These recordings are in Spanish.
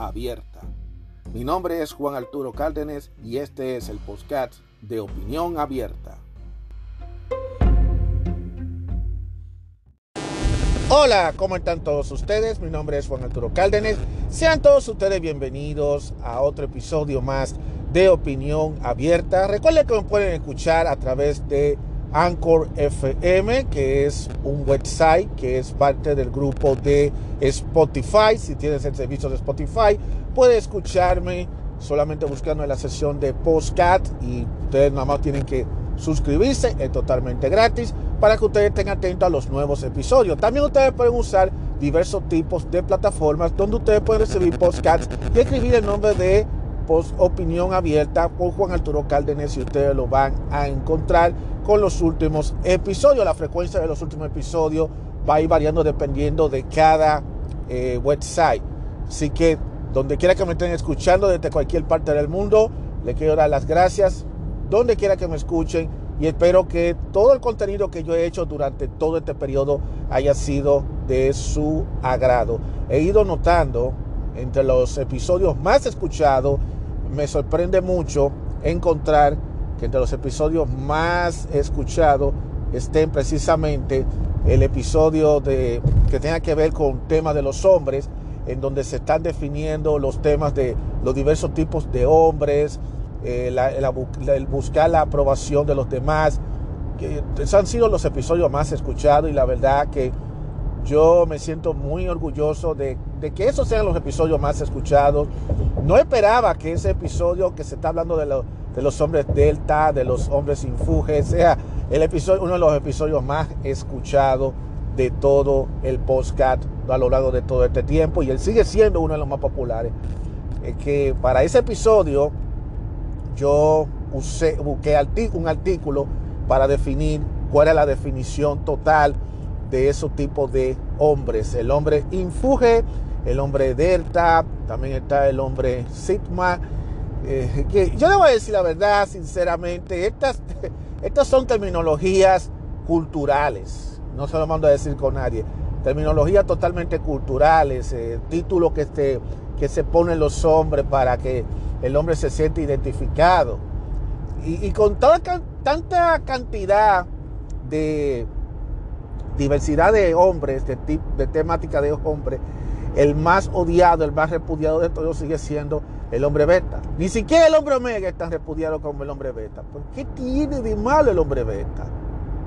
abierta. Mi nombre es Juan Arturo Cárdenas y este es el podcast de Opinión Abierta. Hola, ¿cómo están todos ustedes? Mi nombre es Juan Arturo Cárdenas. Sean todos ustedes bienvenidos a otro episodio más de Opinión Abierta. Recuerden que me pueden escuchar a través de Anchor FM, que es un website que es parte del grupo de Spotify. Si tienes el servicio de Spotify, puede escucharme solamente buscando en la sesión de Postcat y ustedes nada más tienen que suscribirse, es totalmente gratis para que ustedes estén atentos a los nuevos episodios. También ustedes pueden usar diversos tipos de plataformas donde ustedes pueden recibir podcasts y escribir el nombre de Post Opinión Abierta por Juan Arturo Cárdenas y ustedes lo van a encontrar con los últimos episodios. La frecuencia de los últimos episodios va a ir variando dependiendo de cada eh, website. Así que donde quiera que me estén escuchando desde cualquier parte del mundo, le quiero dar las gracias. Donde quiera que me escuchen y espero que todo el contenido que yo he hecho durante todo este periodo haya sido de su agrado. He ido notando entre los episodios más escuchados, me sorprende mucho encontrar que entre los episodios más escuchados estén precisamente el episodio de, que tenga que ver con temas de los hombres, en donde se están definiendo los temas de los diversos tipos de hombres, eh, el buscar la aprobación de los demás. Que esos han sido los episodios más escuchados y la verdad que yo me siento muy orgulloso de, que esos sean los episodios más escuchados. No esperaba que ese episodio que se está hablando de, de los hombres delta, de los hombres infuges, sea el episodio, uno de los episodios más escuchados de todo el podcast a lo largo de todo este tiempo y él sigue siendo uno de los más populares. Es que para ese episodio yo usé, busqué un artículo para definir cuál es la definición total de esos tipos de hombres. El hombre infuge, el hombre delta, también está el hombre sigma. Eh, que yo debo decir la verdad, sinceramente, estas, estas son terminologías culturales. No se lo mando a decir con nadie. Terminologías totalmente culturales, eh, títulos que, este, que se ponen los hombres para que el hombre se siente identificado. Y, con toda tanta cantidad de diversidad de hombres, de, de temática de hombres, el más odiado, el más repudiado de todos sigue siendo el hombre beta. Ni siquiera el hombre omega es tan repudiado como el hombre beta. ¿Por qué tiene de malo el hombre beta?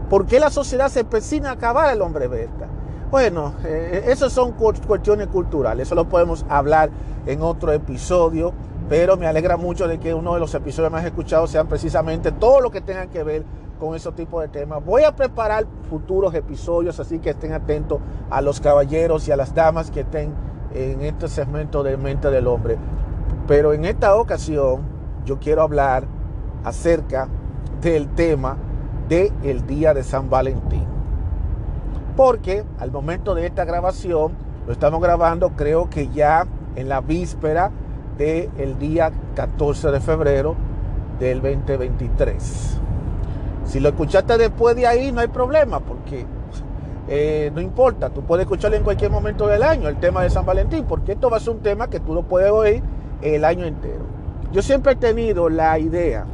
¿Por qué la sociedad se empecina a acabar el hombre beta? Bueno, eh, esas son cuestiones culturales, eso lo podemos hablar en otro episodio, pero me alegra mucho de que uno de los episodios más escuchados sean precisamente todo lo que tenga que ver con ese tipo de temas. Voy a preparar futuros episodios, así que estén atentos a los caballeros y a las damas que estén en este segmento de Mente del Hombre. Pero en esta ocasión yo quiero hablar acerca del tema del Día de San Valentín porque al momento de esta grabación, lo estamos grabando creo que ya en la víspera del día 14 de febrero del 2023. Si lo escuchaste después de ahí, no hay problema, porque eh, no importa, tú puedes escucharlo en cualquier momento del año, el tema de San Valentín, porque esto va a ser un tema que tú lo puedes oír el año entero. Yo siempre he tenido la idea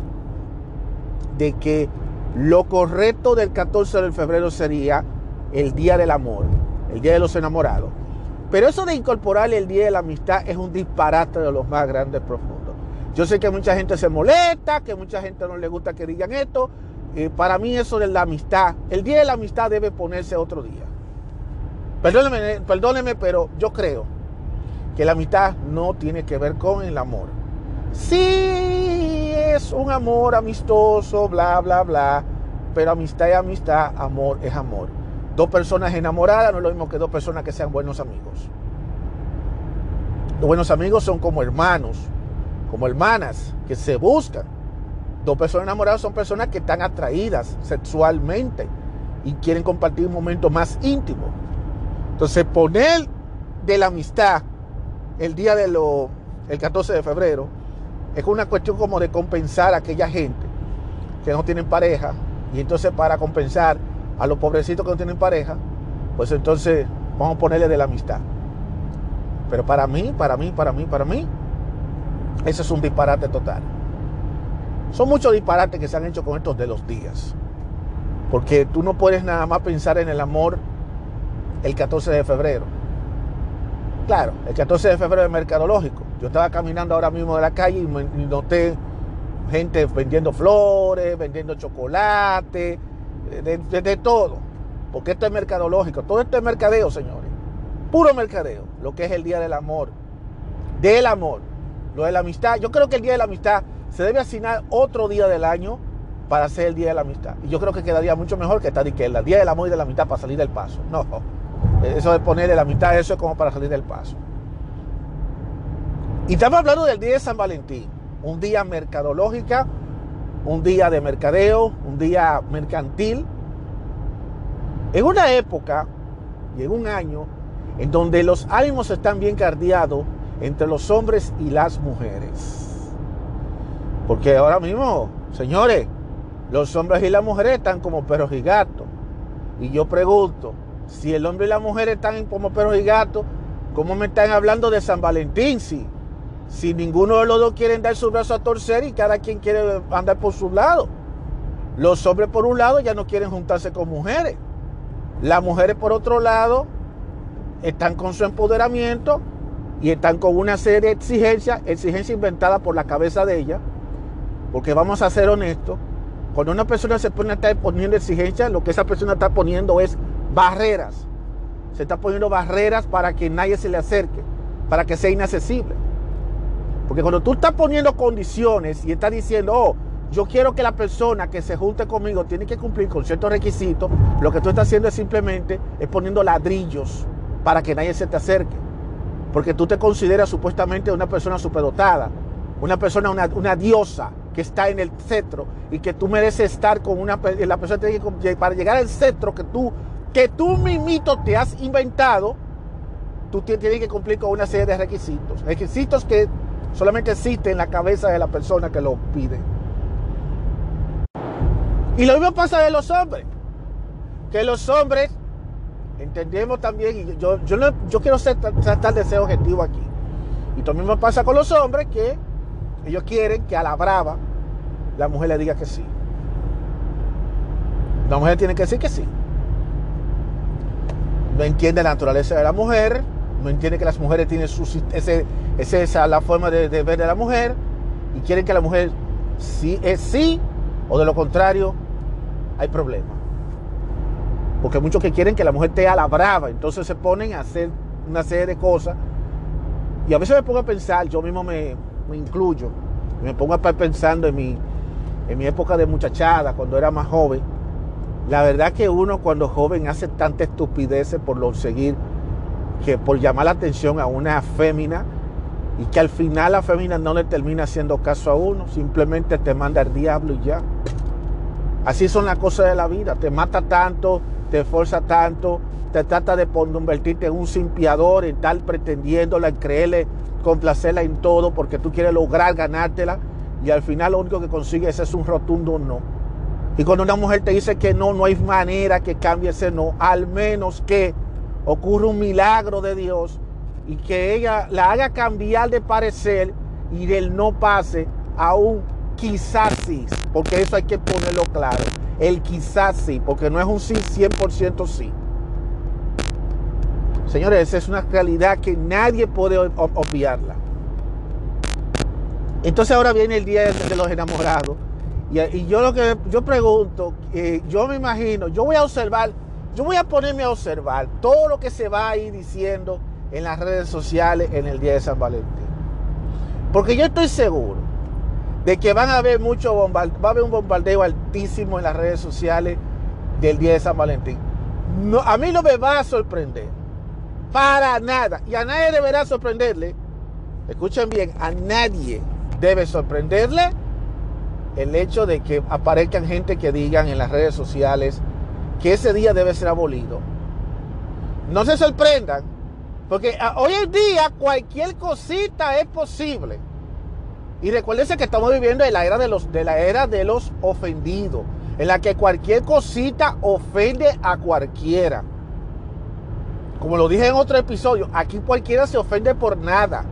de que lo correcto del 14 de febrero sería el Día del Amor, el Día de los Enamorados. Pero eso de incorporar el Día de la Amistad es un disparate de los más grandes profundos. Yo sé que mucha gente se molesta, que mucha gente no le gusta que digan esto. Eh, para mí eso de la amistad, el Día de la Amistad debe ponerse otro día. Perdóneme, perdóneme, pero yo creo que la amistad no tiene que ver con el amor. Sí es un amor amistoso, bla, bla, bla, pero amistad es amistad, amor es amor. Dos personas enamoradas no es lo mismo que dos personas que sean buenos amigos. Los buenos amigos son como hermanos, como hermanas, que se buscan. Dos personas enamoradas son personas que están atraídas sexualmente y quieren compartir un momento más íntimo. Entonces, poner de la amistad el día de lo, el 14 de febrero es una cuestión como de compensar a aquella gente que no tienen pareja y entonces para compensar a los pobrecitos que no tienen pareja, pues entonces vamos a ponerle de la amistad. Pero para mí, para mí, para mí, para mí, eso es un disparate total. Son muchos disparates que se han hecho con estos de los días. Porque tú no puedes nada más pensar en el amor el 14 de febrero. Claro, el 14 de febrero es mercadológico. Yo estaba caminando ahora mismo de la calle y, noté gente vendiendo flores, vendiendo chocolate, de, todo. Porque esto es mercadológico. Todo esto es mercadeo, señores. Puro mercadeo. Lo que es el Día del Amor. Del amor. Lo de la amistad. Yo creo que el Día de la Amistad se debe asignar otro día del año para hacer el Día de la Amistad. Y yo creo que quedaría mucho mejor que estar y que el Día del Amor y de la Amistad para salir del paso. No, eso de ponerle la amistad, eso es como para salir del paso. Y estamos hablando del Día de San Valentín, un día mercadológica, un día de mercadeo, un día mercantil. En una época y en un año en donde los ánimos están bien cardeados entre los hombres y las mujeres. Porque ahora mismo, señores, los hombres y las mujeres están como perros y gatos. Y yo pregunto, si el hombre y la mujer están como perros y gatos, ¿cómo me están hablando de San Valentín? Si, si ninguno de los dos quieren dar su brazo a torcer y cada quien quiere andar por su lado. Los hombres por un lado ya no quieren juntarse con mujeres. Las mujeres por otro lado están con su empoderamiento y están con una serie de exigencias, exigencias inventadas por la cabeza de ella. Porque vamos a ser honestos, cuando una persona se pone a estar poniendo exigencias, lo que esa persona está poniendo es barreras. Se está poniendo barreras para que nadie se le acerque, para que sea inaccesible. Porque cuando tú estás poniendo condiciones y estás diciendo, oh, yo quiero que la persona que se junte conmigo tiene que cumplir con ciertos requisitos, lo que tú estás haciendo es simplemente es poniendo ladrillos para que nadie se te acerque. Porque tú te consideras supuestamente una persona superdotada, una persona, una, una diosa, que está en el cetro y que tú mereces estar con una la persona tiene que para llegar al cetro que tú que tú mismito te has inventado, tú tienes que cumplir con una serie de requisitos, requisitos que solamente existen en la cabeza de la persona que lo pide. Y lo mismo pasa de los hombres, que los hombres entendemos también, y yo, yo, yo quiero ser, tratar de ser objetivo aquí, y lo mismo pasa con los hombres que ellos quieren que a la brava la mujer le diga que sí. La mujer tiene que decir que sí. No entiende la naturaleza de la mujer, no entiende que las mujeres tienen su, ese, esa la forma de, ver de la mujer y quieren que la mujer sí es sí o de lo contrario hay problema. Porque muchos que quieren que la mujer esté a la brava, entonces se ponen a hacer una serie de cosas. Y a veces me pongo a pensar, yo mismo me, me incluyo, me pongo a estar pensando en mi, en mi época de muchachada, cuando era más joven, la verdad que uno cuando joven hace tanta estupideces por lo seguir, que por llamar la atención a una fémina y que al final la fémina no le termina haciendo caso a uno, simplemente te manda el diablo y ya. Así son las cosas de la vida, te mata tanto, te esfuerza tanto, te trata de convertirte en un simpiador, en tal pretendiéndola, en creerle complacerla en todo porque tú quieres lograr ganártela y al final lo único que consigues es un rotundo no. Y cuando una mujer te dice que no, no hay manera que cambie ese no, al menos que ocurra un milagro de Dios y que ella la haga cambiar de parecer y del no pase a un quizás sí, porque eso hay que ponerlo claro. El quizás sí, porque no es un sí 100% sí. Señores, esa es una realidad que nadie puede obviarla. Entonces ahora viene el día de los enamorados. Y, yo lo que yo pregunto, eh, yo me imagino, yo voy a observar, yo voy a ponerme a observar todo lo que se va a ir diciendo en las redes sociales en el día de San Valentín. Porque yo estoy seguro de que van a haber mucho va a haber un bombardeo altísimo en las redes sociales del día de San Valentín. No, a mí no me va a sorprender para nada. Y a nadie deberá sorprenderle escuchen bien, a nadie debe sorprenderle el hecho de que aparezcan gente que digan en las redes sociales que ese día debe ser abolido. No se sorprendan, porque ah, hoy en día cualquier cosita es posible. Y recuérdense que estamos viviendo en la era de los, de la era de los ofendidos, en la que cualquier cosita ofende a cualquiera. Como lo dije en otro episodio, aquí cualquiera se ofende por nada.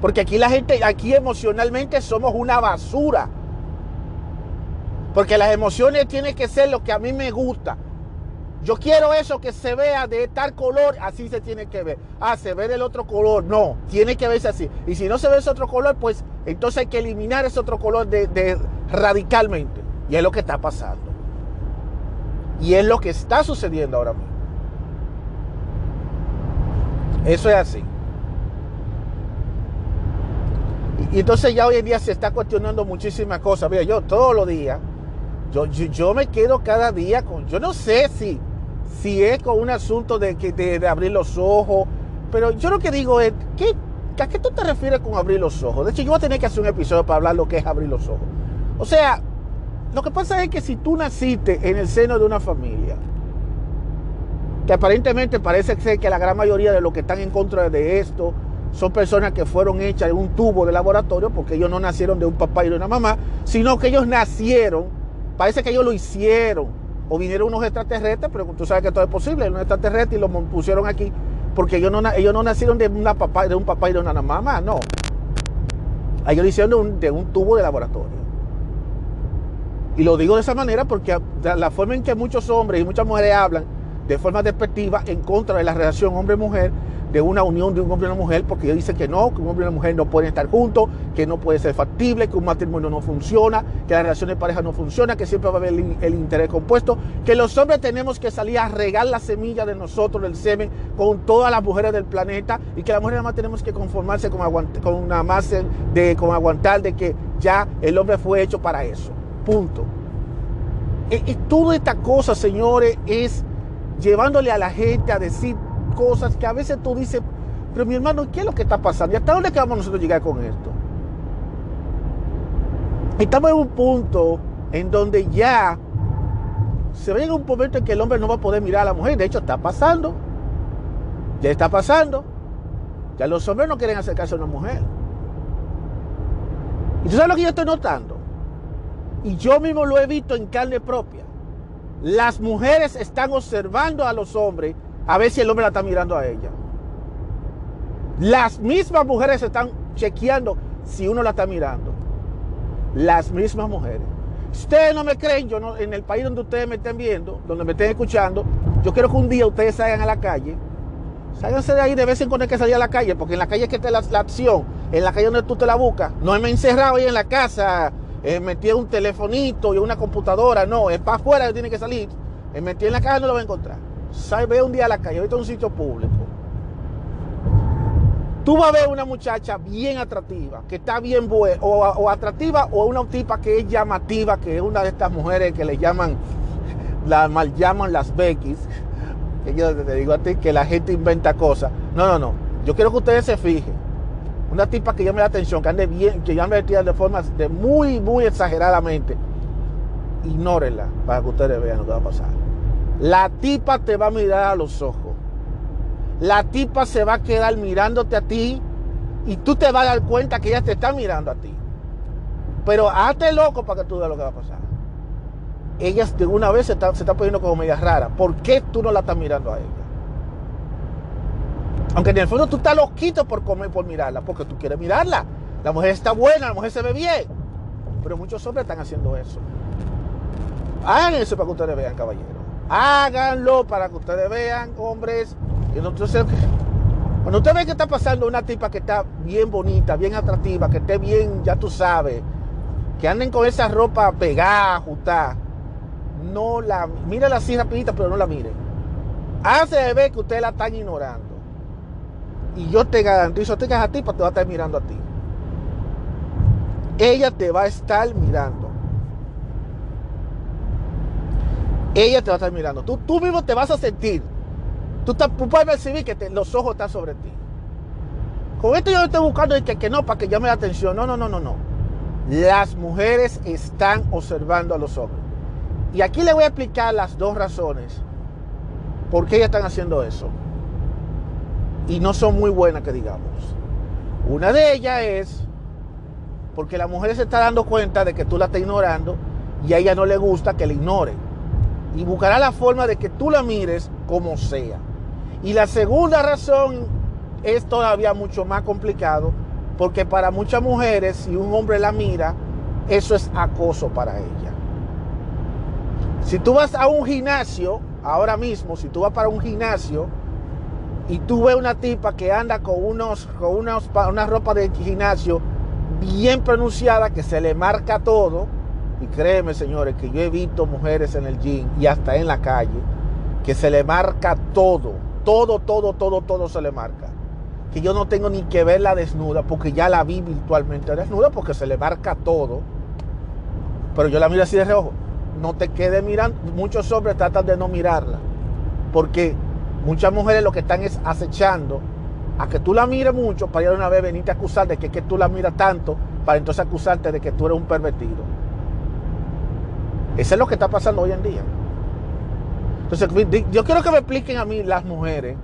Porque aquí la gente, aquí emocionalmente somos una basura. Porque las emociones tienen que ser lo que a mí me gusta. Yo quiero eso que se vea de tal color, así se tiene que ver. Ah, se ve del otro color. No, tiene que verse así. Y si no se ve ese otro color, pues entonces hay que eliminar ese otro color de, radicalmente. Y es lo que está pasando. Y es lo que está sucediendo ahora mismo. Eso es así. Y, entonces ya hoy en día se está cuestionando muchísimas cosas. Mira, yo todos los días, yo, yo, me quedo cada día con, yo no sé si, si es con un asunto de, de, de abrir los ojos, pero yo lo que digo es, ¿qué, ¿a qué tú te refieres con abrir los ojos? De hecho, yo voy a tener que hacer un episodio para hablar lo que es abrir los ojos. O sea, lo que pasa es que si tú naciste en el seno de una familia, aparentemente parece ser que la gran mayoría de los que están en contra de esto son personas que fueron hechas en un tubo de laboratorio porque ellos no nacieron de un papá y de una mamá, sino que ellos nacieron, parece que ellos lo hicieron, o vinieron unos extraterrestres, pero tú sabes que todo es posible, unos extraterrestres y los pusieron aquí porque ellos no, ellos no nacieron de, una papá, de un papá y de una mamá, no. Ellos lo hicieron de un, de un tubo de laboratorio. Y lo digo de esa manera porque la forma en que muchos hombres y muchas mujeres hablan de forma despectiva en contra de la relación hombre-mujer, de una unión de un hombre y una mujer, porque ellos dicen que no, que un hombre y una mujer no pueden estar juntos, que no puede ser factible, que un matrimonio no funciona, que la relación de pareja no funciona, que siempre va a haber el, interés compuesto, que los hombres tenemos que salir a regar la semilla de nosotros, del semen, con todas las mujeres del planeta, y que las mujeres nada más tenemos que conformarse con, con una más de con aguantar de que ya el hombre fue hecho para eso. Punto. Y, y toda esta cosa, señores, es llevándole a la gente a decir cosas que a veces tú dices, pero mi hermano, ¿qué es lo que está pasando? ¿Y hasta dónde vamos nosotros a llegar con esto? Estamos en un punto en donde ya se ve en un momento en que el hombre no va a poder mirar a la mujer. De hecho, está pasando. Ya está pasando. Ya los hombres no quieren acercarse a una mujer. ¿Y tú sabes lo que yo estoy notando? Y yo mismo lo he visto en carne propia. Las mujeres están observando a los hombres a ver si el hombre la está mirando a ella. Las mismas mujeres están chequeando si uno la está mirando. Las mismas mujeres. Ustedes no me creen, yo no, en el país donde ustedes me estén viendo, donde me estén escuchando, yo quiero que un día ustedes salgan a la calle. Ságanse de ahí de vez en cuando hay que salir a la calle, porque en la calle es que está la, acción, en la calle donde tú te la buscas. No me he encerrado ahí en la casa eh, un telefonito y una computadora, no, es para afuera que tiene que salir. Me metí en la calle no lo va a encontrar. Sal, ve un día a la calle, ahorita un sitio público. Tú vas a ver una muchacha bien atractiva, que está bien buena, o, atractiva, o una tipa que es llamativa, que es una de estas mujeres que le llaman, la mal llaman las Beckys. Que yo te digo a ti que la gente inventa cosas. No, no, no. Yo quiero que ustedes se fijen una tipa que llame la atención, que ande bien, que llame vestida de forma de muy, muy exageradamente. Ignórenla para que ustedes vean lo que va a pasar. La tipa te va a mirar a los ojos. La tipa se va a quedar mirándote a ti y tú te vas a dar cuenta que ella te está mirando a ti. Pero hazte loco para que tú veas lo que va a pasar. Ella de una vez se está, se está poniendo como media rara. ¿Por qué tú no la estás mirando a ella? Aunque en el fondo tú estás loquito por comer, por mirarla, porque tú quieres mirarla. La mujer está buena, la mujer se ve bien. Pero muchos hombres están haciendo eso. Hagan eso para que ustedes vean, caballeros. Háganlo para que ustedes vean, hombres. Entonces, cuando usted ve que está pasando una tipa que está bien bonita, bien atractiva, que esté bien, ya tú sabes, que anden con esa ropa pegada, ajustada, no la, mírala así rapidita, pero no la mire. Hace ver que ustedes la están ignorando. Y yo te garantizo, te a ti, pues te va a estar mirando a ti. Ella te va a estar mirando. Ella te va a estar mirando. Tú, tú mismo te vas a sentir. Tú, puedes percibir que los ojos están sobre ti. Con esto yo estoy buscando que, que no, para que llame la atención. No, no, no, no, no. Las mujeres están observando a los hombres. Y aquí le voy a explicar las dos razones por qué ellas están haciendo eso. Y no son muy buenas, que digamos. Una de ellas es porque la mujer se está dando cuenta de que tú la estás ignorando y a ella no le gusta que le ignore. Y buscará la forma de que tú la mires como sea. Y la segunda razón es todavía mucho más complicado porque para muchas mujeres si un hombre la mira, eso es acoso para ella. Si tú vas a un gimnasio, ahora mismo, si tú vas para un gimnasio y tú ves una tipa que anda con, unos, con unos, una ropa de gimnasio bien pronunciada, que se le marca todo, y créeme señores, que yo he visto mujeres en el gym y hasta en la calle, que se le marca todo, todo, todo, todo, todo se le marca. Que yo no tengo ni que verla desnuda, porque ya la vi virtualmente desnuda, porque se le marca todo. Pero yo la miro así de reojo. No te quedes mirando. Muchos hombres tratan de no mirarla. Porque muchas mujeres lo que están es acechando a que tú la mires mucho para ir una vez venirte a acusar de que, que tú la miras tanto, para entonces acusarte de que tú eres un pervertido. Eso es lo que está pasando hoy en día. Entonces, yo quiero que me expliquen a mí las mujeres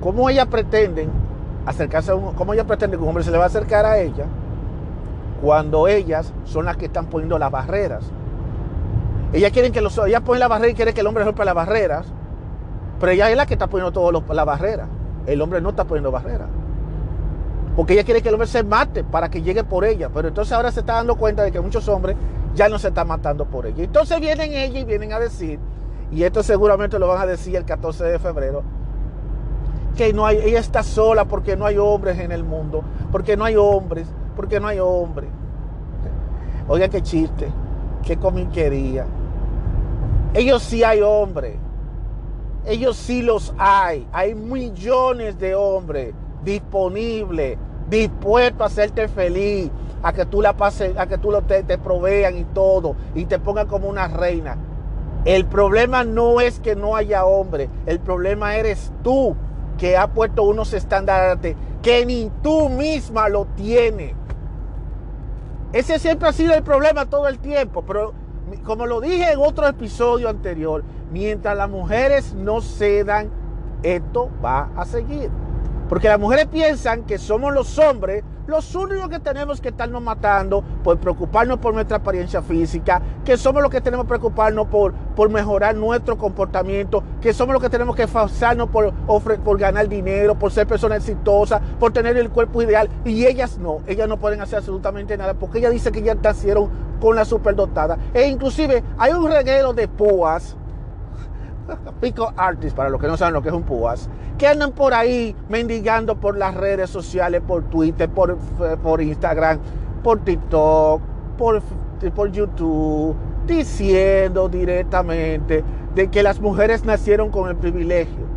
cómo ellas pretenden acercarse a un, cómo ellas pretenden que un hombre se le va a acercar a ella cuando ellas son las que están poniendo las barreras. Ellas quieren que ellas ponen la barrera y quieren que el hombre rompa las barreras, pero ella es la que está poniendo todas las barreras. El hombre no está poniendo barreras. Porque ella quiere que el hombre se mate para que llegue por ella. Pero entonces ahora se está dando cuenta de que muchos hombres ya no se están matando por ella. Entonces vienen ella y vienen a decir y esto seguramente lo van a decir el 14 de febrero, que no hay, ella está sola porque no hay hombres en el mundo, porque no hay hombres, porque no hay hombres. Oiga qué chiste, qué comiquería. Ellos sí hay hombres, ellos sí los hay, hay millones de hombres disponibles, dispuestos a hacerte feliz, a que tú la pases, a que tú lo te, te provean y todo, y te pongan como una reina. El problema no es que no haya hombre, el problema eres tú que ha puesto unos estándares que ni tú misma lo tienes. Ese siempre ha sido el problema todo el tiempo, pero como lo dije en otro episodio anterior, mientras las mujeres no cedan, esto va a seguir. Porque las mujeres piensan que somos los hombres los únicos que tenemos que estarnos matando por preocuparnos por nuestra apariencia física, que somos los que tenemos que preocuparnos por, por mejorar nuestro comportamiento, que somos los que tenemos que esforzarnos por, por ganar dinero, por ser personas exitosas, por tener el cuerpo ideal. Y ellas no, ellas no pueden hacer absolutamente nada porque ellas dicen que ya nacieron con la superdotada. E inclusive hay un reguero de púas pico artists, para los que no saben lo que es un púas, que andan por ahí mendigando por las redes sociales, por Twitter, por, por Instagram, por TikTok, por, por YouTube, diciendo directamente de que las mujeres nacieron con el privilegio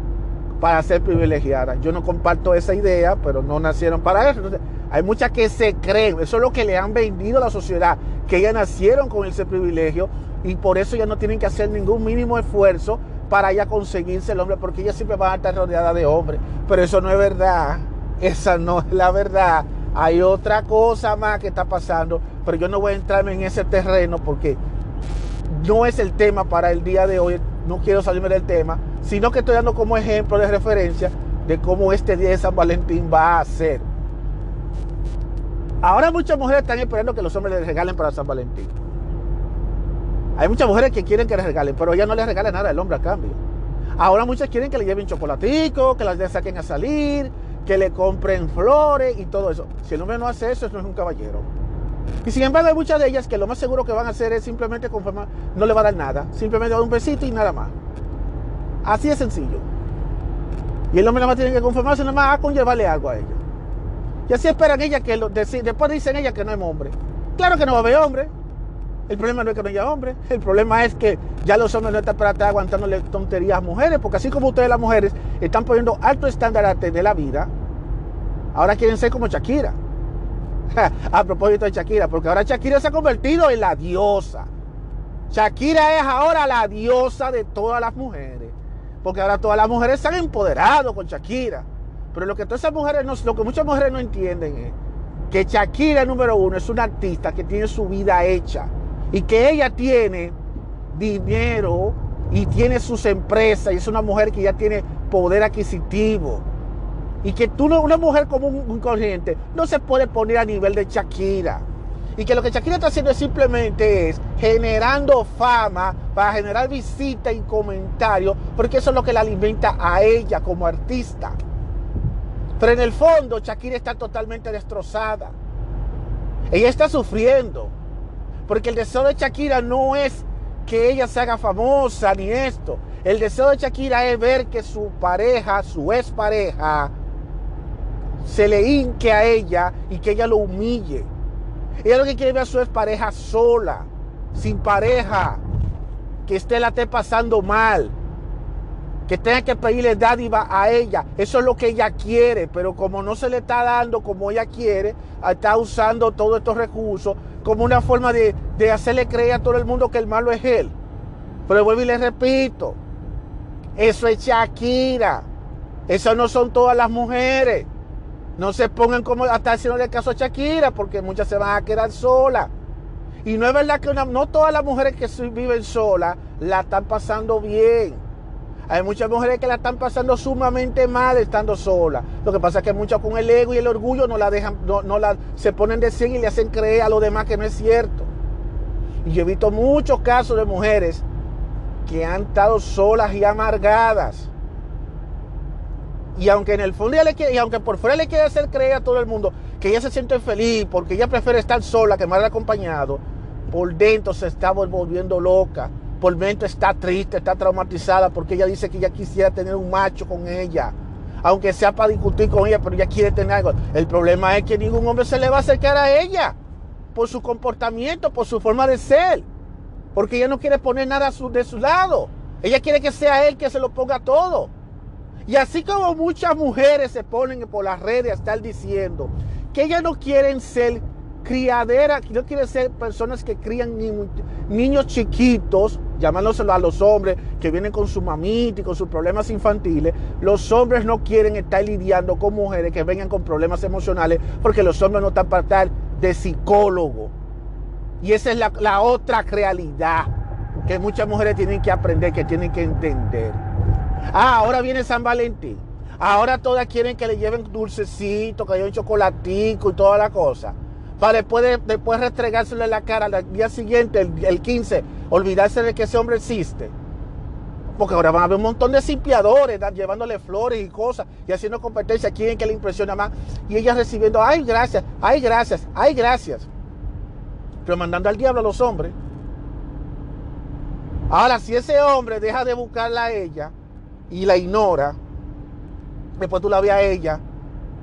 para ser privilegiadas. Yo no comparto esa idea, pero no nacieron para eso. hay muchas que se creen, eso es lo que le han vendido a la sociedad, que ellas nacieron con ese privilegio y por eso ya no tienen que hacer ningún mínimo esfuerzo para ella conseguirse el hombre, porque ella siempre va a estar rodeada de hombres. Pero eso no es verdad. Esa no es la verdad. Hay otra cosa más que está pasando, pero yo no voy a entrarme en ese terreno porque no es el tema para el día de hoy. No quiero salirme del tema, sino que estoy dando como ejemplo de referencia de cómo este día de San Valentín va a ser. Ahora muchas mujeres están esperando que los hombres les regalen para San Valentín. Hay muchas mujeres que quieren que les regalen, pero ella no les regala nada al hombre a cambio. Ahora muchas quieren que le lleven chocolatico, que las saquen a salir, que le compren flores y todo eso. Si el hombre no hace eso, no es un caballero. Y sin embargo hay muchas de ellas que lo más seguro que van a hacer es simplemente conformar, no le va a dar nada, simplemente dar un besito y nada más. Así es sencillo. Y el hombre nada más tiene que conformarse nada más a conllevarle algo a ella. Y así esperan ellas que lo, después dicen ellas que no es hombre. Claro que no va a haber hombre. El problema no es que no haya hombres, el problema es que ya los hombres no están para estar aguantándole tonterías a mujeres, porque así como ustedes las mujeres están poniendo alto estándar de la vida, ahora quieren ser como Shakira. a propósito de Shakira, porque ahora Shakira se ha convertido en la diosa. Shakira es ahora la diosa de todas las mujeres, porque ahora todas las mujeres se han empoderado con Shakira. Pero lo que todas esas mujeres, no, lo que muchas mujeres no entienden es que Shakira número uno es una artista que tiene su vida hecha y que ella tiene dinero y tiene sus empresas y es una mujer que ya tiene poder adquisitivo. Y que tú, una mujer como un corriente, no se puede poner a nivel de Shakira. Y que lo que Shakira está haciendo simplemente es generando fama para generar visitas y comentarios, porque eso es lo que la alimenta a ella como artista. Pero en el fondo Shakira está totalmente destrozada. Ella está sufriendo. Porque el deseo de Shakira no es que ella se haga famosa ni esto. El deseo de Shakira es ver que su pareja, su expareja, se le hinque a ella y que ella lo humille. Ella lo que quiere ver a su expareja sola, sin pareja, que esté la esté pasando mal, que tenga que pedirle dádiva a ella. Eso es lo que ella quiere, pero como no se le está dando como ella quiere, está usando todos estos recursos como una forma de, de hacerle creer a todo el mundo que el malo es él. Pero vuelvo y le repito, eso es Shakira. Eso no son todas las mujeres. No se pongan como hasta haciéndole caso a Shakira, porque muchas se van a quedar solas. Y no es verdad que no todas las mujeres que viven solas la están pasando bien. Hay muchas mujeres que la están pasando sumamente mal estando solas. Lo que pasa es que muchas con el ego y el orgullo no la dejan, no, la, se ponen de sí y le hacen creer a los demás que no es cierto. Y yo he visto muchos casos de mujeres que han estado solas y amargadas. Y aunque en el fondo y aunque por fuera le quiere hacer creer a todo el mundo que ella se siente feliz porque ella prefiere estar sola que mal acompañado, por dentro se está volviendo loca por está triste, está traumatizada porque ella dice que ella quisiera tener un macho con ella. Aunque sea para discutir con ella, pero ella quiere tener algo. El problema es que ningún hombre se le va a acercar a ella por su comportamiento, por su forma de ser. Porque ella no quiere poner nada de su lado. Ella quiere que sea él que se lo ponga todo. Y así como muchas mujeres se ponen por las redes a estar diciendo que ellas no quieren ser criadera, no quiere ser personas que crían niños chiquitos, llamándoselo a los hombres que vienen con su mamita y con sus problemas infantiles. Los hombres no quieren estar lidiando con mujeres que vengan con problemas emocionales porque los hombres no están para estar de psicólogo. Y esa es la, la otra realidad que muchas mujeres tienen que aprender, que tienen que entender. Ah, ahora viene San Valentín. Ahora todas quieren que le lleven dulcecito, que haya un chocolatico y toda la cosa para después, después restregárselo en la cara al día siguiente, el, 15, olvidarse de que ese hombre existe. Porque ahora van a haber un montón de simpiadores llevándole flores y cosas y haciendo competencia. ¿Quién que le impresiona más? Y ella recibiendo, ay, gracias, ay, gracias, ay, gracias. Pero mandando al diablo a los hombres. Ahora, si ese hombre deja de buscarla a ella y la ignora, después tú la ves a ella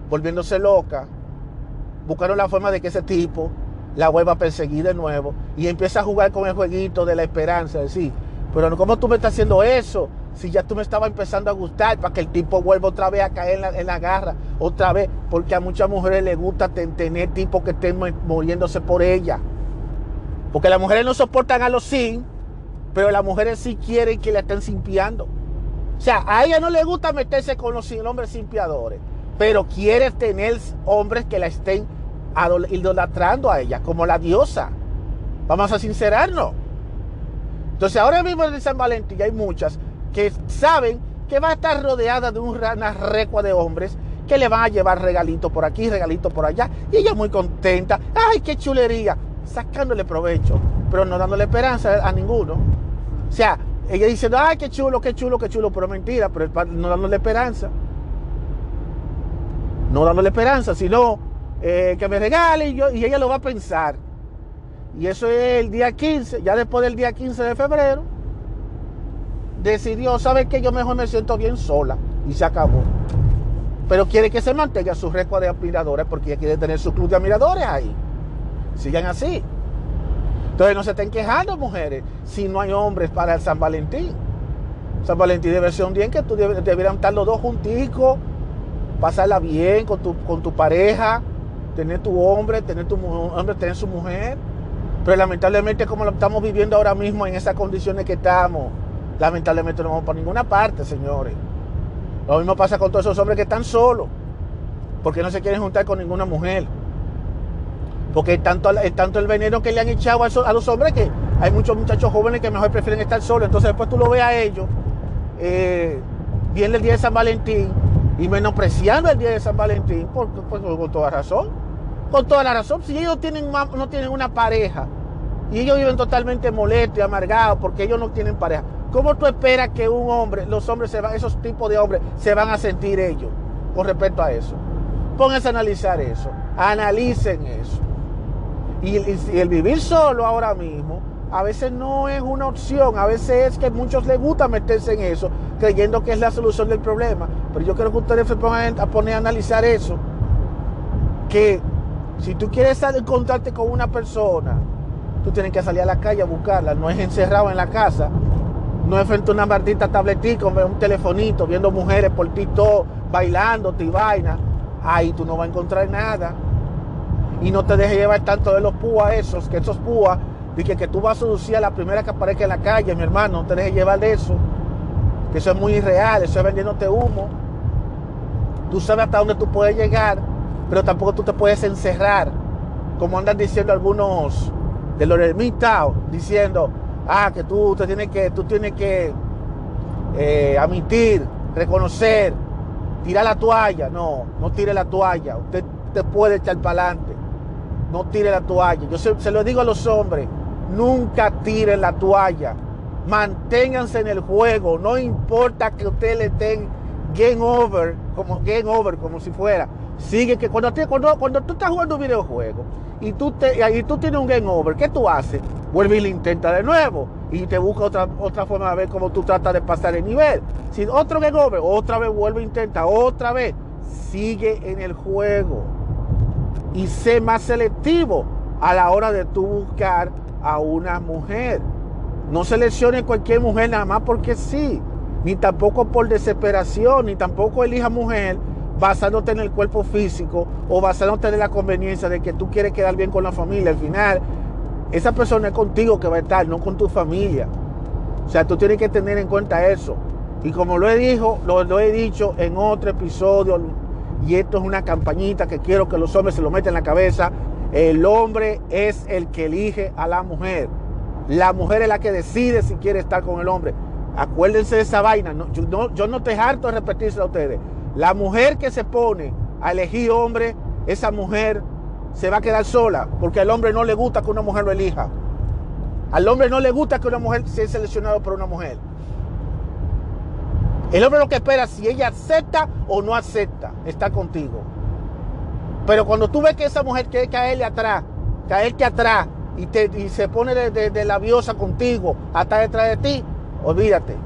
volviéndose loca, buscaron la forma de que ese tipo la vuelva a perseguir de nuevo y empieza a jugar con el jueguito de la esperanza, decir, pero ¿cómo tú me estás haciendo eso? Si ya tú me estabas empezando a gustar para que el tipo vuelva otra vez a caer en la, garra, otra vez, porque a muchas mujeres les gusta tener tipos que estén muriéndose por ella. Porque las mujeres no soportan a los sin, pero las mujeres sí quieren que la estén simpiando. O sea, a ella no le gusta meterse con los hombres simpiadores pero quiere tener hombres que la estén idolatrando a ella como la diosa. Vamos a sincerarnos. Entonces ahora mismo en San Valentín hay muchas que saben que va a estar rodeada de una recua de hombres que le van a llevar regalito por aquí, regalito por allá. Y ella muy contenta. ¡Ay, qué chulería! Sacándole provecho, pero no dándole esperanza a ninguno. O sea, ella diciendo, ¡ay, qué chulo, qué chulo, qué chulo! Pero mentira, pero no dándole esperanza no dándole esperanza, sino eh, que me regale y, ella lo va a pensar. Y eso es el día 15, ya después del día 15 de febrero, decidió, ¿sabe que Yo mejor me siento bien sola y se acabó. Pero quiere que se mantenga su récord de admiradores porque ella quiere tener su club de admiradores ahí. Sigan así. Entonces no se estén quejando, mujeres, si no hay hombres para el San Valentín. San Valentín debe ser un día que tú debieran estar los dos junticos pasarla bien con tu, con tu pareja, tener tu hombre, tener tu hombre, tener su mujer. Pero lamentablemente como lo estamos viviendo ahora mismo en esas condiciones que estamos, lamentablemente no vamos por ninguna parte, señores. Lo mismo pasa con todos esos hombres que están solos. porque no se quieren juntar con ninguna mujer. Porque es tanto, tanto el veneno que le han echado a, los hombres que hay muchos muchachos jóvenes que mejor prefieren estar solos. Entonces después tú lo ves a ellos, eh, viene el día de San Valentín y menospreciando el día de San Valentín, por, con toda razón. Con toda la razón. Si ellos tienen, no tienen una pareja y ellos viven totalmente molestos y amargados porque ellos no tienen pareja, ¿cómo tú esperas que un hombre, los hombres, se van, esos tipos de hombres, se van a sentir ellos con respecto a eso? Pónganse a analizar eso. Analicen eso. Y, el vivir solo ahora mismo a veces no es una opción, a veces es que a muchos les gusta meterse en eso, creyendo que es la solución del problema. Pero yo creo que ustedes se pongan a poner a analizar eso, que si tú quieres encontrarte con una persona, tú tienes que salir a la calle a buscarla, no es encerrado en la casa, no es frente a una maldita tabletita, un telefonito, viendo mujeres por ti todo, bailando y vaina. Ahí tú no vas a encontrar nada. Y no te dejes llevar tanto de los púas esos, que esos púas, y que, que tú vas a seducir a la primera que aparezca en la calle, mi hermano, no te dejes llevar de eso, que eso es muy irreal, eso es vendiéndote humo. Tú sabes hasta dónde tú puedes llegar, pero tampoco tú te puedes encerrar, como andan diciendo algunos de los ermitas, diciendo, ah, que tú te tienes que, tú tienes que eh, admitir, reconocer, tirar la toalla. No, no tire la toalla. Usted te puede echar para adelante no tire la toalla. Yo se, lo digo a los hombres, nunca tiren la toalla. Manténganse en el juego, no importa que ustedes le den game over, como game over, como si fuera. Sigue que cuando, cuando, cuando tú estás jugando un videojuego y tú, te, y tú tienes un game over, ¿qué tú haces? Vuelve y lo intenta de nuevo y te busca otra, otra forma de ver cómo tú tratas de pasar el nivel. Si otro game over, otra vez vuelve intenta, otra vez. Sigue en el juego y sé más selectivo a la hora de tú buscar a una mujer. No seleccione cualquier mujer nada más porque sí, ni tampoco por desesperación, ni tampoco elija mujer basándote en el cuerpo físico o basándote en la conveniencia de que tú quieres quedar bien con la familia. Al final, esa persona es contigo que va a estar, no con tu familia. O sea, tú tienes que tener en cuenta eso. Y como lo he, dicho, lo, lo he dicho en otro episodio, y esto es una campañita que quiero que los hombres se lo metan en la cabeza. El hombre es el que elige a la mujer. La mujer es la que decide si quiere estar con el hombre. Acuérdense de esa vaina. yo, no, yo no te harto de repetirse a ustedes. La mujer que se pone a elegir hombre, esa mujer se va a quedar sola. Porque al hombre no le gusta que una mujer lo elija. Al hombre no le gusta que una mujer sea seleccionada por una mujer. El hombre lo que espera si ella acepta o no acepta estar contigo. Pero cuando tú ves que esa mujer quiere caerle atrás, caerte atrás y, te, y se pone de, de, labiosa contigo, hasta detrás de ti, olvídate.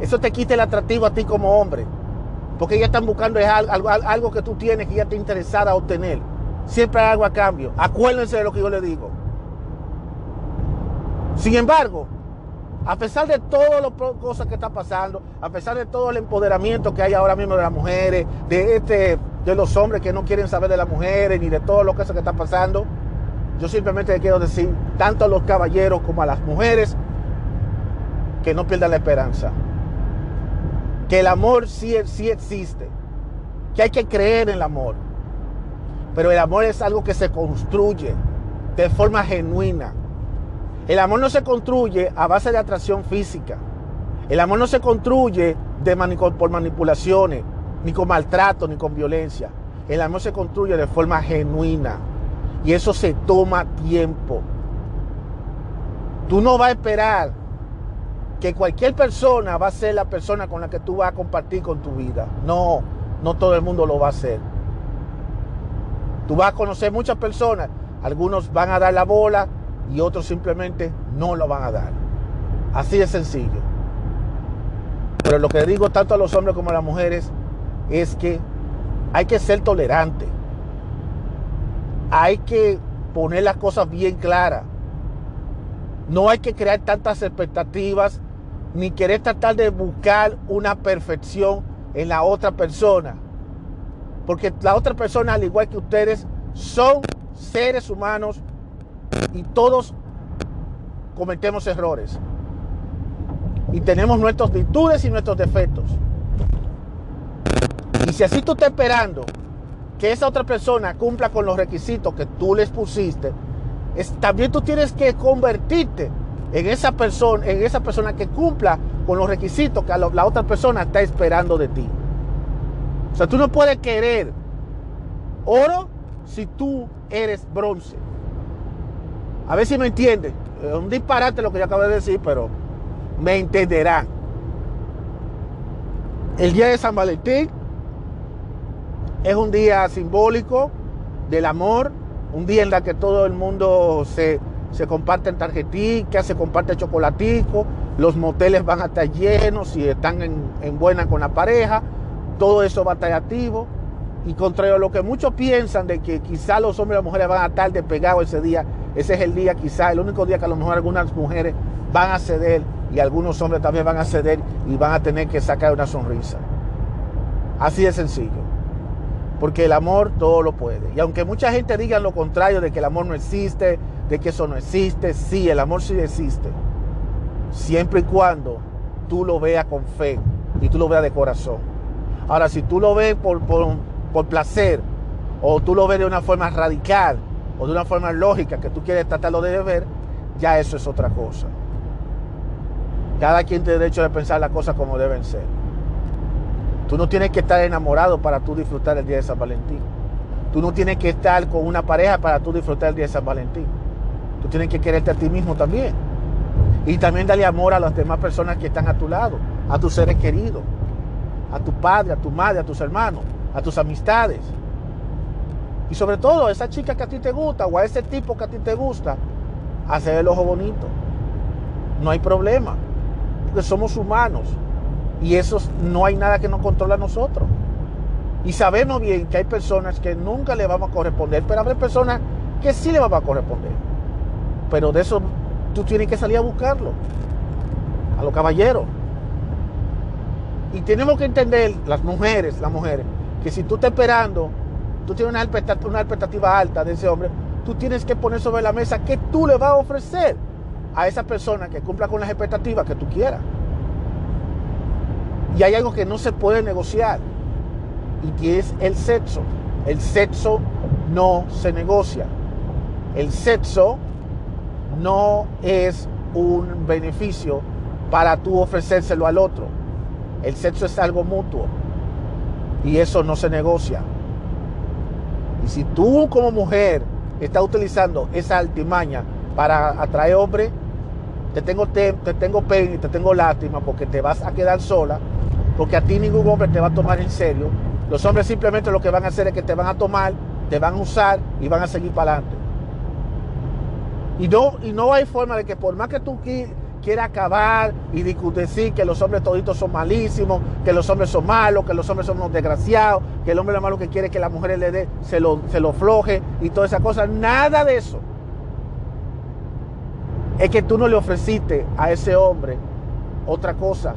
Eso te quita el atractivo a ti como hombre. Porque ellas están buscando algo, algo que tú tienes que ella te interesada obtener. Siempre hay algo a cambio. Acuérdense de lo que yo le digo. Sin embargo, a pesar de todas las cosas que están pasando, a pesar de todo el empoderamiento que hay ahora mismo de las mujeres, de este, de los hombres que no quieren saber de las mujeres, ni de todo lo que, eso que está pasando, yo simplemente quiero decir, tanto a los caballeros como a las mujeres, que no pierdan la esperanza. Que el amor sí, sí existe. Que hay que creer en el amor. Pero el amor es algo que se construye de forma genuina el amor no se construye a base de atracción física. El amor no se construye por manipulaciones, ni con maltrato, ni con violencia. El amor se construye de forma genuina. Y eso se toma tiempo. Tú no vas a esperar que cualquier persona va a ser la persona con la que tú vas a compartir con tu vida. No, no todo el mundo lo va a hacer. Tú vas a conocer muchas personas. Algunos van a dar la bola, y otros simplemente no lo van a dar. Así de sencillo. Pero lo que digo tanto a los hombres como a las mujeres es que hay que ser tolerante. Hay que poner las cosas bien claras. No hay que crear tantas expectativas ni querer tratar de buscar una perfección en la otra persona. Porque la otra persona, al igual que ustedes, son seres humanos y todos cometemos errores. Y tenemos nuestras virtudes y nuestros defectos. Y si así tú estás esperando que esa otra persona cumpla con los requisitos que tú les pusiste, también tú tienes que convertirte en esa persona, en esa persona que cumpla con los requisitos que la otra persona está esperando de ti. O sea, tú no puedes querer oro si tú eres bronce. A ver si me entienden. Es un disparate lo que yo acabo de decir, pero me entenderán. El día de San Valentín es un día simbólico del amor, un día en el que todo el mundo se, se comparte tarjeticas, se comparte chocolatico, los moteles van a estar llenos si están en, buena con la pareja, todo eso va a estar activo. Y contrario a lo que muchos piensan de que quizá los hombres y las mujeres van a estar despegados ese día, ese es el día quizá, el único día que a lo mejor algunas mujeres van a ceder y algunos hombres también van a ceder y van a tener que sacar una sonrisa. Así de sencillo. Porque el amor todo lo puede. Y aunque mucha gente diga lo contrario, de que el amor no existe, de que eso no existe, sí, el amor sí existe. Siempre y cuando tú lo veas con fe y tú lo veas de corazón. Ahora, si tú lo ves por, por placer, o tú lo ves de una forma radical, o de una forma lógica que tú quieres tratarlo de ver, ya eso es otra cosa. Cada quien tiene derecho de pensar las cosas como deben ser. Tú no tienes que estar enamorado para tú disfrutar el día de San Valentín. Tú no tienes que estar con una pareja para tú disfrutar el día de San Valentín. Tú tienes que quererte a ti mismo también. Y también darle amor a las demás personas que están a tu lado, a tus seres queridos, a tu padre, a tu madre, a tus hermanos, a tus amistades. Y sobre todo a esa chica que a ti te gusta o a ese tipo que a ti te gusta, hacer el ojo bonito. No hay problema, porque somos humanos y eso no hay nada que nos controla a nosotros. Y sabemos bien que hay personas que nunca le vamos a corresponder, pero hay personas que sí le vamos a corresponder. Pero de eso tú tienes que salir a buscarlo, a los caballeros. Y tenemos que entender, las mujeres, las mujeres, que si tú estás esperando, tú tienes una expectativa, una expectativa alta de ese hombre, tú tienes que poner sobre la mesa qué tú le vas a ofrecer a esa persona que cumpla con las expectativas que tú quieras. Y hay algo que no se puede negociar y que es el sexo. El sexo no se negocia. El sexo no es un beneficio para tú ofrecérselo al otro. El sexo es algo mutuo y eso no se negocia. Y si tú como mujer estás utilizando esa altimaña para atraer hombre, te tengo, te, tengo pena y te tengo lástima porque te vas a quedar sola, porque a ti ningún hombre te va a tomar en serio. Los hombres simplemente lo que van a hacer es que te van a tomar, te van a usar y van a seguir para adelante. Y no, y no hay forma de que por más que tú quieras acabar y decir que los hombres toditos son malísimos, que los hombres son malos, que los hombres son unos desgraciados, que el hombre lo malo que quiere que la mujer le dé, se lo, se lo floje y todas esas cosas. Nada de eso. Es que tú no le ofreciste a ese hombre otra cosa.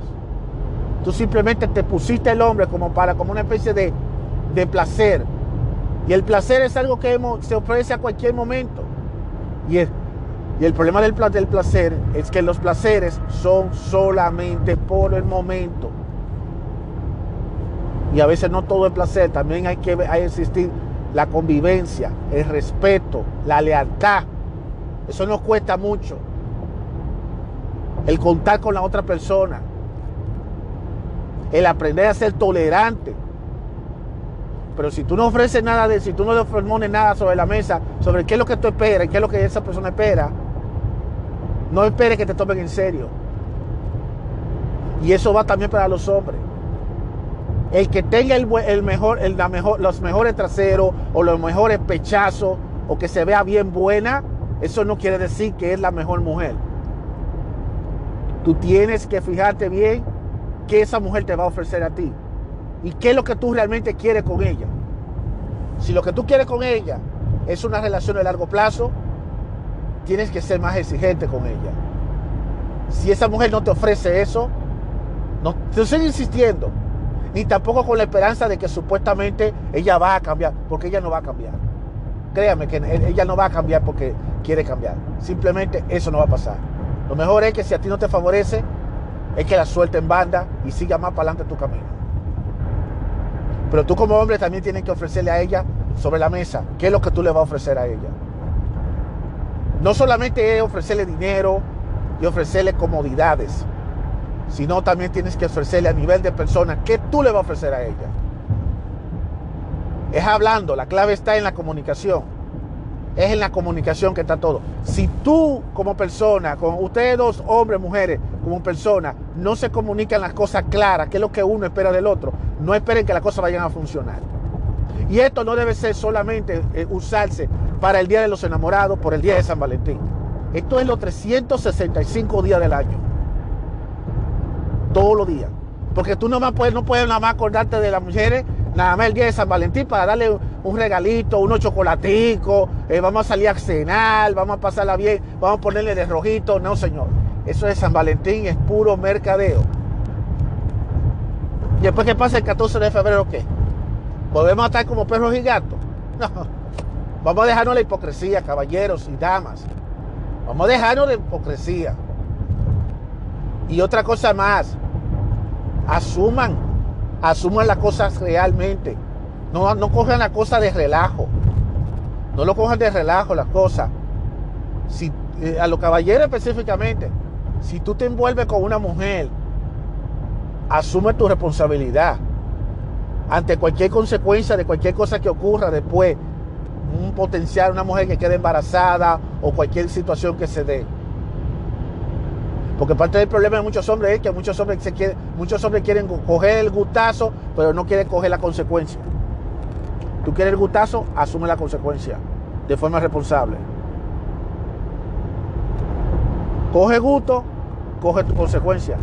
Tú simplemente te pusiste el hombre como para, como una especie de, de placer. Y el placer es algo que se ofrece a cualquier momento. Y el problema del, del placer es que los placeres son solamente por el momento. Y a veces no todo es placer, también hay que hay existir la convivencia, el respeto, la lealtad. Eso nos cuesta mucho. El contar con la otra persona. El aprender a ser tolerante. Pero si tú no ofreces nada de, si tú no le pones nada sobre la mesa, sobre qué es lo que tú esperas, qué es lo que esa persona espera, no esperes que te tomen en serio. Y eso va también para los hombres. El que tenga el, mejor, la mejor, los mejores traseros o los mejores pechazos o que se vea bien buena, eso no quiere decir que es la mejor mujer. Tú tienes que fijarte bien qué esa mujer te va a ofrecer a ti y qué es lo que tú realmente quieres con ella. Si lo que tú quieres con ella es una relación de largo plazo, tienes que ser más exigente con ella. Si esa mujer no te ofrece eso, no te insistiendo. Ni tampoco con la esperanza de que supuestamente ella va a cambiar, porque ella no va a cambiar. Créame que ella no va a cambiar porque quiere cambiar. Simplemente eso no va a pasar. Lo mejor es que si a ti no te favorece, es que la suelte en banda y siga más para adelante tu camino. Pero tú como hombre también tienes que ofrecerle a ella sobre la mesa qué es lo que tú le vas a ofrecer a ella. No solamente es ofrecerle dinero y ofrecerle comodidades, sino también tienes que ofrecerle a nivel de persona qué tú le vas a ofrecer a ella. Es hablando, la clave está en la comunicación. Es en la comunicación que está todo. Si tú como persona, con ustedes dos hombres, mujeres, como persona, no se comunican las cosas claras, qué es lo que uno espera del otro, no esperen que las cosas vayan a funcionar. Y esto no debe ser solamente eh, usarse para el Día de los Enamorados, por el Día de San Valentín. Esto es los 365 días del año. Todos los días. Porque tú no, más puedes, no puedes nada más acordarte de las mujeres nada más el día de San Valentín para darle un regalito, unos chocolaticos, eh, vamos a salir a cenar, vamos a pasarla bien, vamos a ponerle de rojito. No, señor. Eso de San Valentín es puro mercadeo. ¿Y después qué pasa el 14 de febrero qué? ¿Podemos estar como perros y gatos? No. Vamos a dejarnos la hipocresía, caballeros y damas. Vamos a dejarnos la hipocresía. Y otra cosa más. Asuman. Asuman las cosas realmente. No, no cojan la cosa de relajo. No lo cojan de relajo las cosas. Si, eh, a los caballeros específicamente. Si tú te envuelves con una mujer, asume tu responsabilidad ante cualquier consecuencia de cualquier cosa que ocurra después, un potencial, una mujer que quede embarazada o cualquier situación que se dé. Porque parte del problema de muchos hombres es que muchos hombres, se quieren, muchos hombres quieren coger el gustazo, pero no quieren coger la consecuencia. Tú quieres el gustazo, asume la consecuencia de forma responsable. Coge gusto, coge tu consecuencia.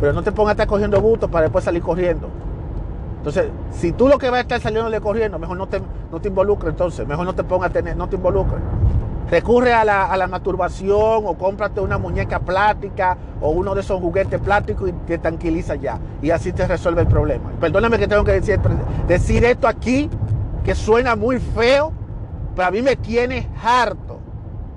Pero no te pongas a estar cogiendo gusto para después salir corriendo. Entonces, si tú lo que vas a estar saliendo corriendo, mejor no te, no te involucres entonces, mejor no te pongas a tener, no te involucres. Recurre a la, masturbación o cómprate una muñeca plástica o uno de esos juguetes plásticos y te tranquiliza ya. Y así te resuelve el problema. Perdóname que tengo que decir, decir esto aquí, que suena muy feo, pero a mí me tiene harto,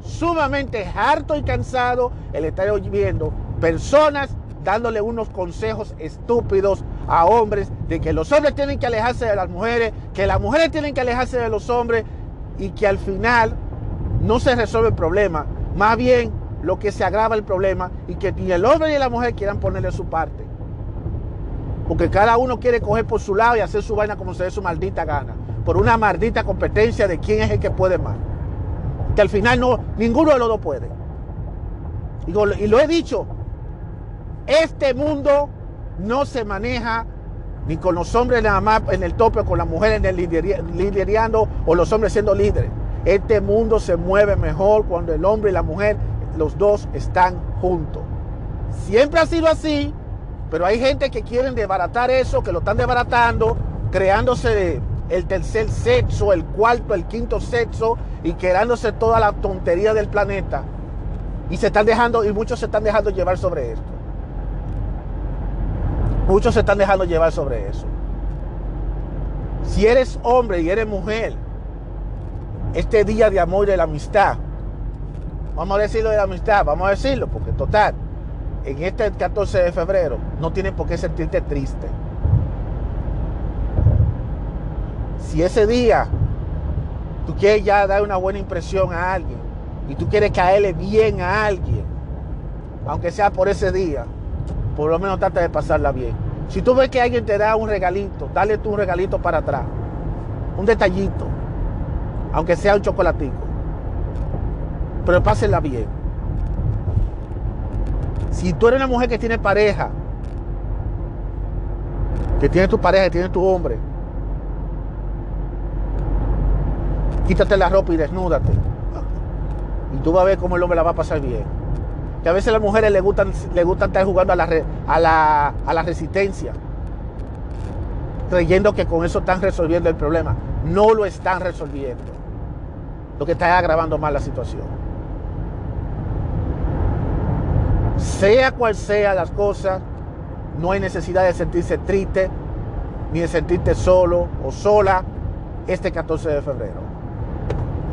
sumamente harto y cansado el estar oyendo personas dándole unos consejos estúpidos a hombres de que los hombres tienen que alejarse de las mujeres, que las mujeres tienen que alejarse de los hombres y que al final no se resuelve el problema. Más bien lo que se agrava el problema y que ni el hombre ni la mujer quieran ponerle su parte. Porque cada uno quiere coger por su lado y hacer su vaina como se dé su maldita gana. Por una maldita competencia de quién es el que puede más. Que al final no, ninguno de los dos puede. y lo he dicho, este mundo no se maneja ni con los hombres nada más en el tope, con las mujeres en o los hombres siendo líderes. Este mundo se mueve mejor cuando el hombre y la mujer, los dos están juntos. Siempre ha sido así, pero hay gente que quieren desbaratar eso, que lo están desbaratando, creándose el tercer sexo, el cuarto, el quinto sexo y creándose toda la tontería del planeta. Y se están dejando, y muchos se están dejando llevar sobre esto. Muchos se están dejando llevar sobre eso. Si eres hombre y eres mujer, este día de amor y de la amistad, vamos a decirlo de la amistad, vamos a decirlo, porque total, en este 14 de febrero no tienes por qué sentirte triste. Si ese día tú quieres ya dar una buena impresión a alguien y tú quieres caerle bien a alguien, aunque sea por ese día, por lo menos trata de pasarla bien. Si tú ves que alguien te da un regalito, dale tú un regalito para atrás. Un detallito. Aunque sea un chocolatico. Pero pásenla bien. Si tú eres una mujer que tiene pareja, que tiene tu pareja, que tiene tu hombre, quítate la ropa y desnúdate. Y tú vas a ver cómo el hombre la va a pasar bien que a veces a las mujeres les gustan, les gustan estar jugando a la, a, la, a la resistencia, creyendo que con eso están resolviendo el problema. No lo están resolviendo. Lo que está agravando más la situación. Sea cual sea las cosas, no hay necesidad de sentirse triste, ni de sentirte solo o sola este 14 de febrero.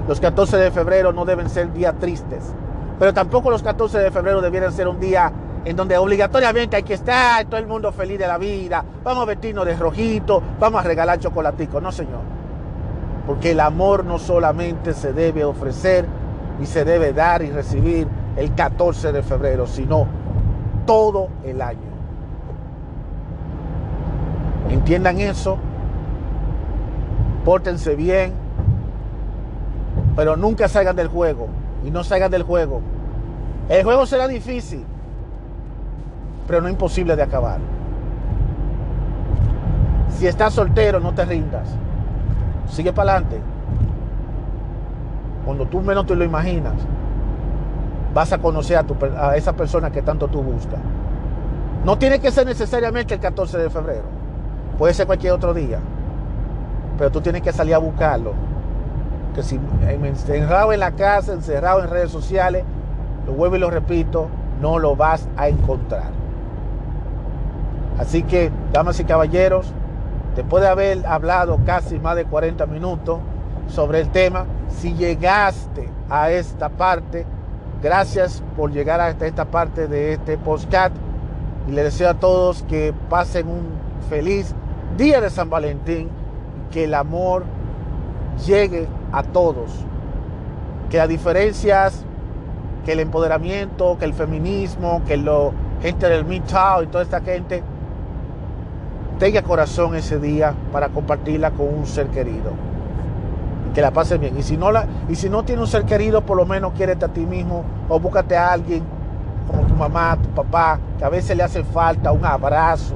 Los 14 de febrero no deben ser días tristes pero tampoco los 14 de febrero debieran ser un día en donde obligatoriamente hay que estar todo el mundo feliz de la vida, vamos a vestirnos de rojito, vamos a regalar chocolatico. No, señor. Porque el amor no solamente se debe ofrecer y se debe dar y recibir el 14 de febrero, sino todo el año. Entiendan eso, pórtense bien, pero nunca salgan del juego y no salgan del juego. El juego será difícil, pero no imposible de acabar. Si estás soltero, no te rindas. Sigue para adelante. Cuando tú menos te lo imaginas, vas a conocer a, tu, a esa persona que tanto tú buscas. No tiene que ser necesariamente el 14 de febrero. Puede ser cualquier otro día. Pero tú tienes que salir a buscarlo. Que si encerrado en la casa, encerrado en redes sociales, lo vuelvo y lo repito, no lo vas a encontrar. Así que, damas y caballeros, después de haber hablado casi más de 40 minutos sobre el tema, si llegaste a esta parte, gracias por llegar a esta parte de este podcast. Y le deseo a todos que pasen un feliz día de San Valentín, que el amor llegue a todos, que las diferencias, que el empoderamiento, que el feminismo, que la gente del Midtown y toda esta gente tenga corazón ese día para compartirla con un ser querido. Que la pase bien. Y si no la, y si no tiene un ser querido, por lo menos quiérete a ti mismo o búscate a alguien como tu mamá, tu papá, que a veces le hace falta un abrazo,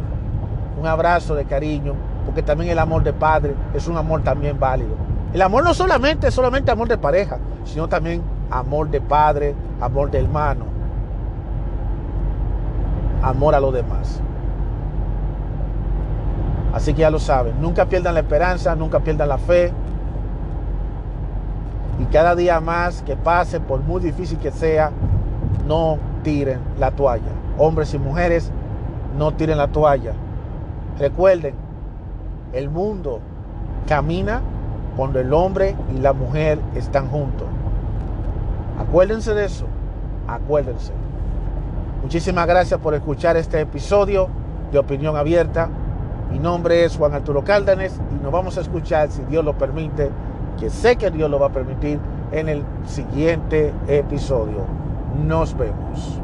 un abrazo de cariño, porque también el amor de padre es un amor también válido. El amor no solamente es solamente amor de pareja, sino también amor de padre, amor de hermano, amor a los demás. Así que ya lo saben, nunca pierdan la esperanza, nunca pierdan la fe. Y cada día más que pase, por muy difícil que sea, no tiren la toalla. Hombres y mujeres, no tiren la toalla. Recuerden, el mundo camina cuando el hombre y la mujer están juntos. Acuérdense de eso, acuérdense. Muchísimas gracias por escuchar este episodio de Opinión Abierta. Mi nombre es Juan Arturo Cárdenas y nos vamos a escuchar, si Dios lo permite, que sé que Dios lo va a permitir, en el siguiente episodio. Nos vemos.